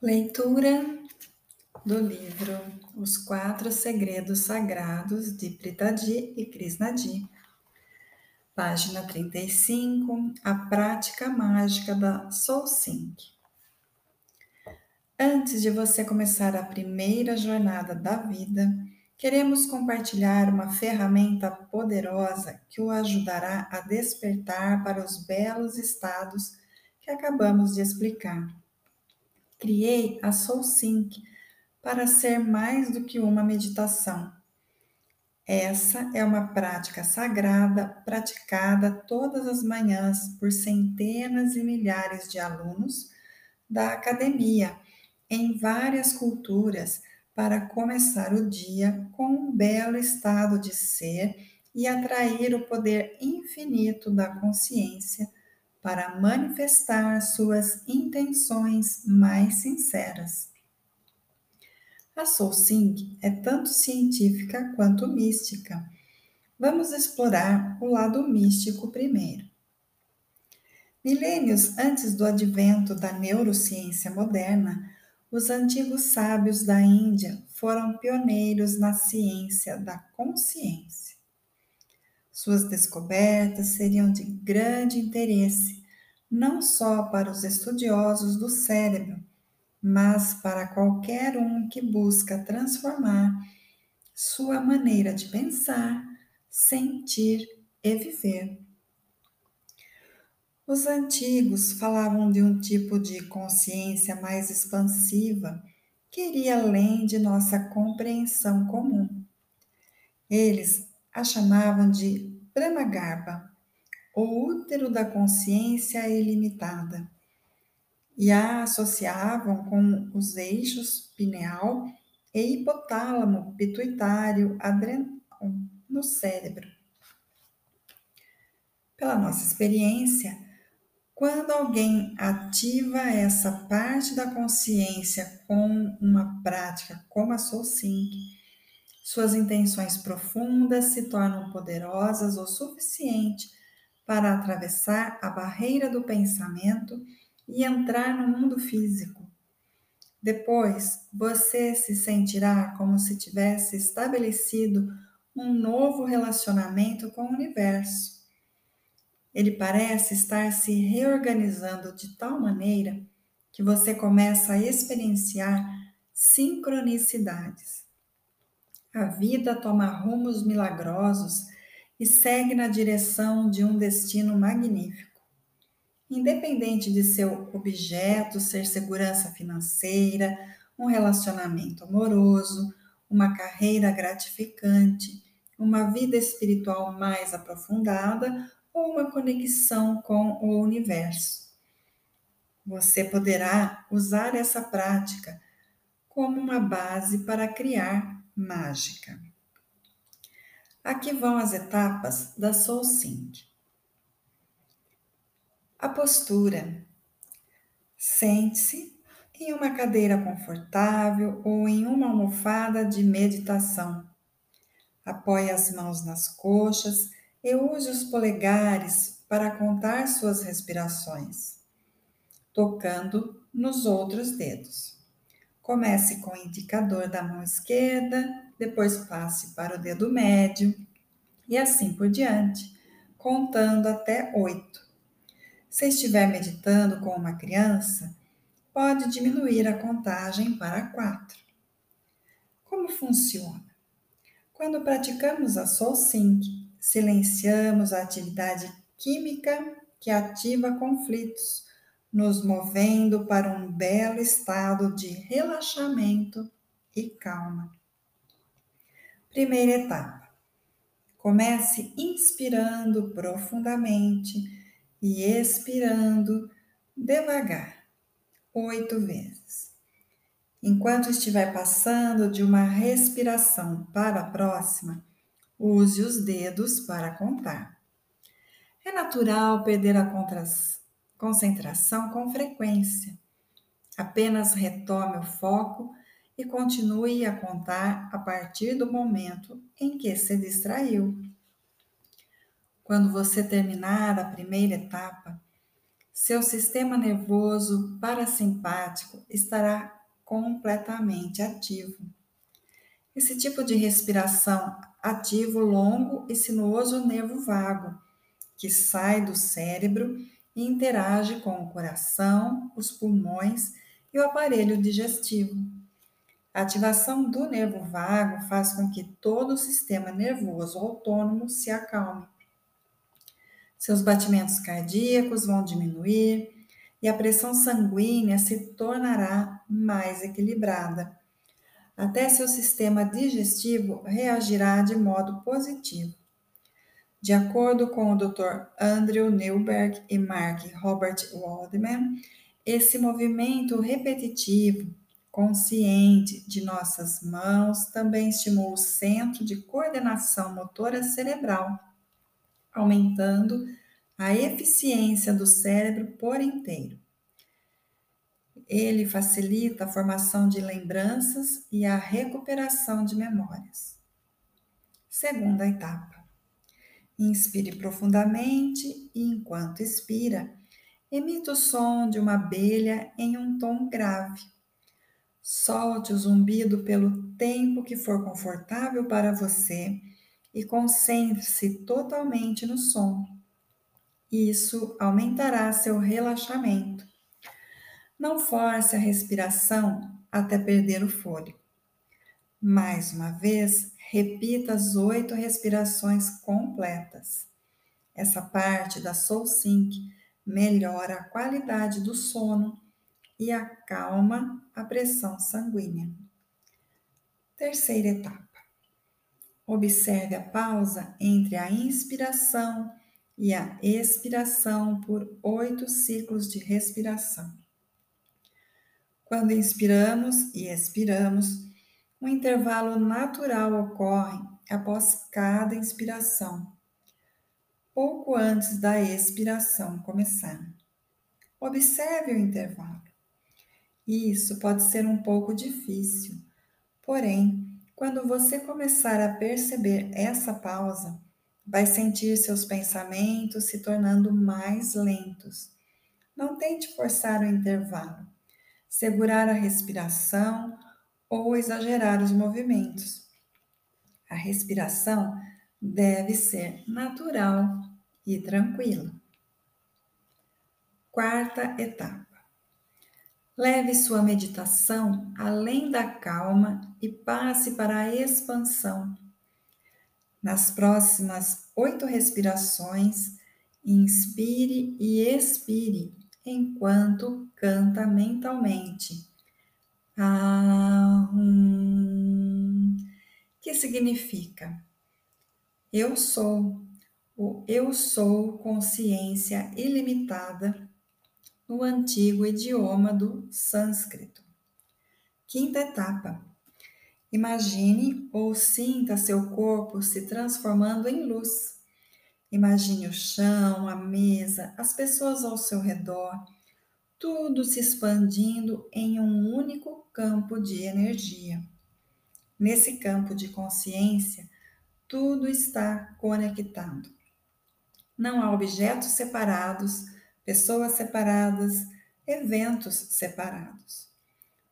Leitura do livro Os Quatro Segredos Sagrados de Pritadi e Krishnadi. Página 35, a prática mágica da Soul Sync. Antes de você começar a primeira jornada da vida, queremos compartilhar uma ferramenta poderosa que o ajudará a despertar para os belos estados que acabamos de explicar. Criei a Soul Sync para ser mais do que uma meditação. Essa é uma prática sagrada praticada todas as manhãs por centenas e milhares de alunos da academia em várias culturas para começar o dia com um belo estado de ser e atrair o poder infinito da consciência para manifestar suas intenções mais sinceras. A Soul Sing é tanto científica quanto mística. Vamos explorar o lado místico primeiro. Milênios antes do advento da neurociência moderna, os antigos sábios da Índia foram pioneiros na ciência da consciência. Suas descobertas seriam de grande interesse não só para os estudiosos do cérebro, mas para qualquer um que busca transformar sua maneira de pensar, sentir e viver. Os antigos falavam de um tipo de consciência mais expansiva que iria além de nossa compreensão comum. Eles a chamavam de Brahmagarbha, o útero da consciência ilimitada, e a associavam com os eixos pineal e hipotálamo pituitário adrenal no cérebro. Pela nossa experiência, quando alguém ativa essa parte da consciência com uma prática como a Soul Sync, suas intenções profundas se tornam poderosas o suficiente para atravessar a barreira do pensamento e entrar no mundo físico. Depois, você se sentirá como se tivesse estabelecido um novo relacionamento com o universo ele parece estar se reorganizando de tal maneira que você começa a experienciar sincronicidades. A vida toma rumos milagrosos e segue na direção de um destino magnífico. Independente de seu objeto ser segurança financeira, um relacionamento amoroso, uma carreira gratificante, uma vida espiritual mais aprofundada ou uma conexão com o universo. Você poderá usar essa prática como uma base para criar mágica. Aqui vão as etapas da Soul Sync. A postura. Sente-se em uma cadeira confortável ou em uma almofada de meditação. Apoie as mãos nas coxas e use os polegares para contar suas respirações, tocando nos outros dedos. Comece com o indicador da mão esquerda, depois passe para o dedo médio e assim por diante, contando até oito. Se estiver meditando com uma criança, pode diminuir a contagem para quatro. Como funciona? Quando praticamos a Soul Sync, silenciamos a atividade química que ativa conflitos, nos movendo para um belo estado de relaxamento e calma. Primeira etapa. Comece inspirando profundamente e expirando devagar, oito vezes. Enquanto estiver passando de uma respiração para a próxima, Use os dedos para contar. É natural perder a concentração com frequência. Apenas retome o foco e continue a contar a partir do momento em que se distraiu. Quando você terminar a primeira etapa, seu sistema nervoso parasimpático estará completamente ativo. Esse tipo de respiração ativa o longo e sinuoso nervo vago, que sai do cérebro e interage com o coração, os pulmões e o aparelho digestivo. A ativação do nervo vago faz com que todo o sistema nervoso autônomo se acalme. Seus batimentos cardíacos vão diminuir e a pressão sanguínea se tornará mais equilibrada até seu sistema digestivo reagirá de modo positivo. De acordo com o Dr. Andrew Newberg e Mark Robert Waldman, esse movimento repetitivo, consciente de nossas mãos também estimula o centro de coordenação motora cerebral, aumentando a eficiência do cérebro por inteiro. Ele facilita a formação de lembranças e a recuperação de memórias. Segunda etapa. Inspire profundamente e, enquanto expira, emita o som de uma abelha em um tom grave. Solte o zumbido pelo tempo que for confortável para você e concentre-se totalmente no som. Isso aumentará seu relaxamento não force a respiração até perder o fôlego. Mais uma vez, repita as oito respirações completas. Essa parte da Soul Sync melhora a qualidade do sono e acalma a pressão sanguínea. Terceira etapa. Observe a pausa entre a inspiração e a expiração por oito ciclos de respiração. Quando inspiramos e expiramos, um intervalo natural ocorre após cada inspiração, pouco antes da expiração começar. Observe o intervalo. Isso pode ser um pouco difícil, porém, quando você começar a perceber essa pausa, vai sentir seus pensamentos se tornando mais lentos. Não tente forçar o intervalo segurar a respiração ou exagerar os movimentos. A respiração deve ser natural e tranquila. Quarta etapa. Leve sua meditação além da calma e passe para a expansão. Nas próximas oito respirações, inspire e expire enquanto canta mentalmente. Ah, hum, que significa? Eu sou, o eu sou consciência ilimitada no antigo idioma do sânscrito. Quinta etapa. Imagine ou sinta seu corpo se transformando em luz Imagine o chão, a mesa, as pessoas ao seu redor, tudo se expandindo em um único campo de energia. Nesse campo de consciência, tudo está conectado. Não há objetos separados, pessoas separadas, eventos separados.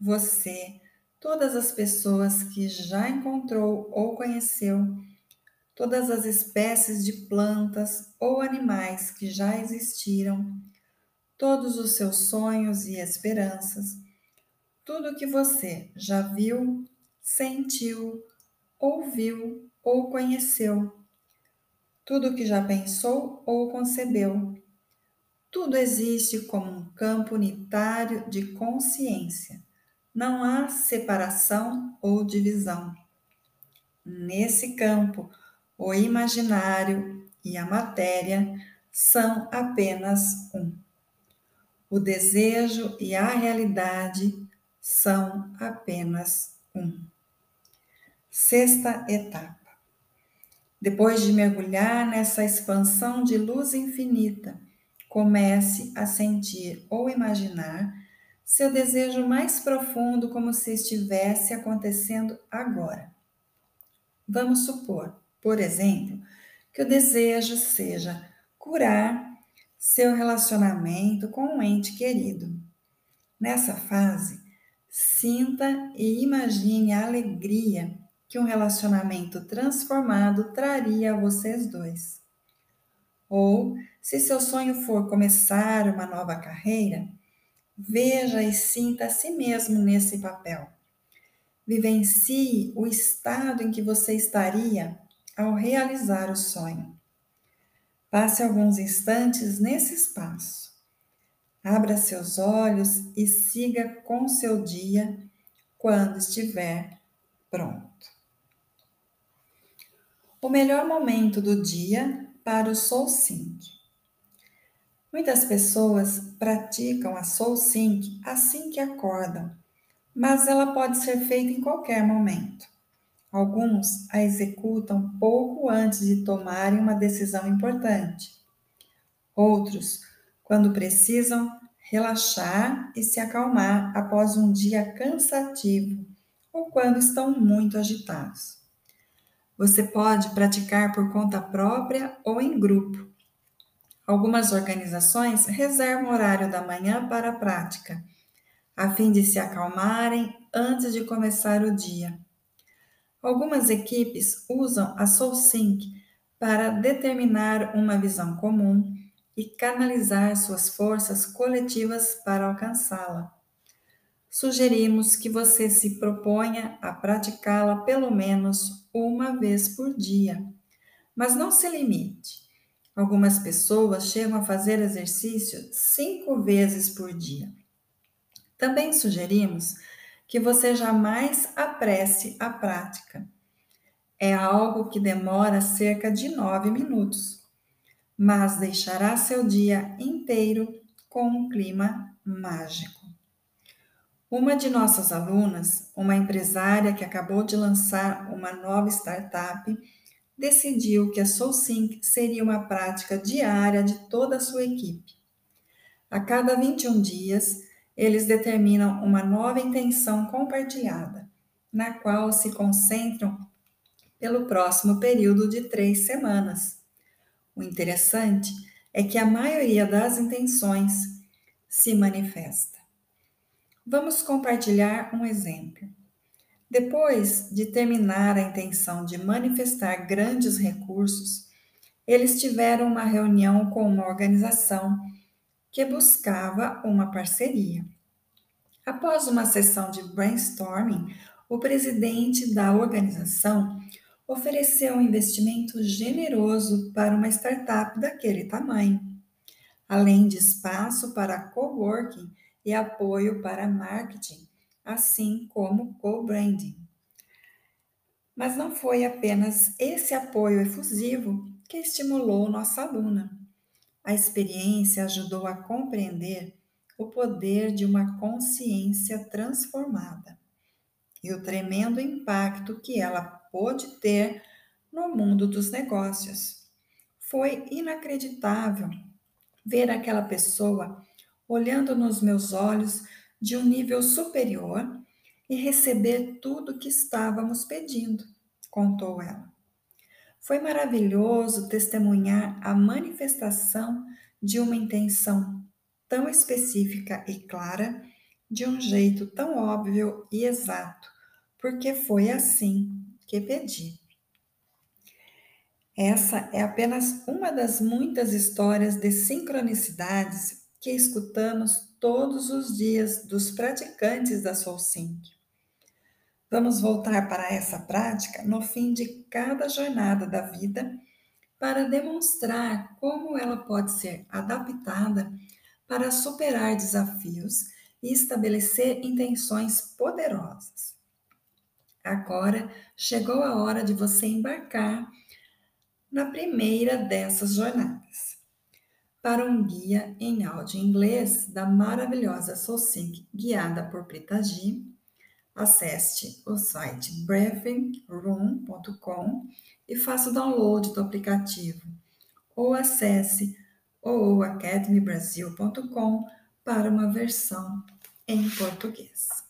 Você, todas as pessoas que já encontrou ou conheceu, todas as espécies de plantas ou animais que já existiram, todos os seus sonhos e esperanças, tudo que você já viu, sentiu, ouviu ou conheceu, tudo que já pensou ou concebeu. Tudo existe como um campo unitário de consciência. Não há separação ou divisão. Nesse campo, o imaginário e a matéria são apenas um. O desejo e a realidade são apenas um. Sexta etapa. Depois de mergulhar nessa expansão de luz infinita, comece a sentir ou imaginar seu desejo mais profundo como se estivesse acontecendo agora. Vamos supor por exemplo, que o desejo seja curar seu relacionamento com um ente querido. Nessa fase, sinta e imagine a alegria que um relacionamento transformado traria a vocês dois. Ou, se seu sonho for começar uma nova carreira, veja e sinta a si mesmo nesse papel. Vivencie o estado em que você estaria ao realizar o sonho. Passe alguns instantes nesse espaço. Abra seus olhos e siga com seu dia quando estiver pronto. O melhor momento do dia para o Soul Sync. Muitas pessoas praticam a Soul Sync assim que acordam, mas ela pode ser feita em qualquer momento. Alguns a executam pouco antes de tomarem uma decisão importante. Outros, quando precisam relaxar e se acalmar após um dia cansativo ou quando estão muito agitados. Você pode praticar por conta própria ou em grupo. Algumas organizações reservam horário da manhã para a prática, a fim de se acalmarem antes de começar o dia. Algumas equipes usam a SoulSync para determinar uma visão comum e canalizar suas forças coletivas para alcançá-la. Sugerimos que você se proponha a praticá-la pelo menos uma vez por dia, mas não se limite. Algumas pessoas chegam a fazer exercício cinco vezes por dia. Também sugerimos que você jamais apresse a prática. É algo que demora cerca de nove minutos, mas deixará seu dia inteiro com um clima mágico. Uma de nossas alunas, uma empresária que acabou de lançar uma nova startup, decidiu que a SoulSync seria uma prática diária de toda a sua equipe. A cada 21 dias, eles determinam uma nova intenção compartilhada, na qual se concentram pelo próximo período de três semanas. O interessante é que a maioria das intenções se manifesta. Vamos compartilhar um exemplo. Depois de terminar a intenção de manifestar grandes recursos, eles tiveram uma reunião com uma organização que buscava uma parceria. Após uma sessão de brainstorming, o presidente da organização ofereceu um investimento generoso para uma startup daquele tamanho, além de espaço para coworking e apoio para marketing, assim como co-branding. Mas não foi apenas esse apoio efusivo que estimulou nossa aluna. A experiência ajudou a compreender o poder de uma consciência transformada e o tremendo impacto que ela pôde ter no mundo dos negócios. Foi inacreditável ver aquela pessoa olhando nos meus olhos de um nível superior e receber tudo que estávamos pedindo, contou ela. Foi maravilhoso testemunhar a manifestação de uma intenção tão específica e clara, de um jeito tão óbvio e exato, porque foi assim que pedi. Essa é apenas uma das muitas histórias de sincronicidades que escutamos todos os dias dos praticantes da Soul Sync. Vamos voltar para essa prática no fim de cada jornada da vida para demonstrar como ela pode ser adaptada para superar desafios e estabelecer intenções poderosas. Agora chegou a hora de você embarcar na primeira dessas jornadas. Para um guia em áudio inglês da maravilhosa SoulSync guiada por Prita acesse o site breathingroom.com e faça o download do aplicativo ou acesse o academybrasil.com para uma versão em português.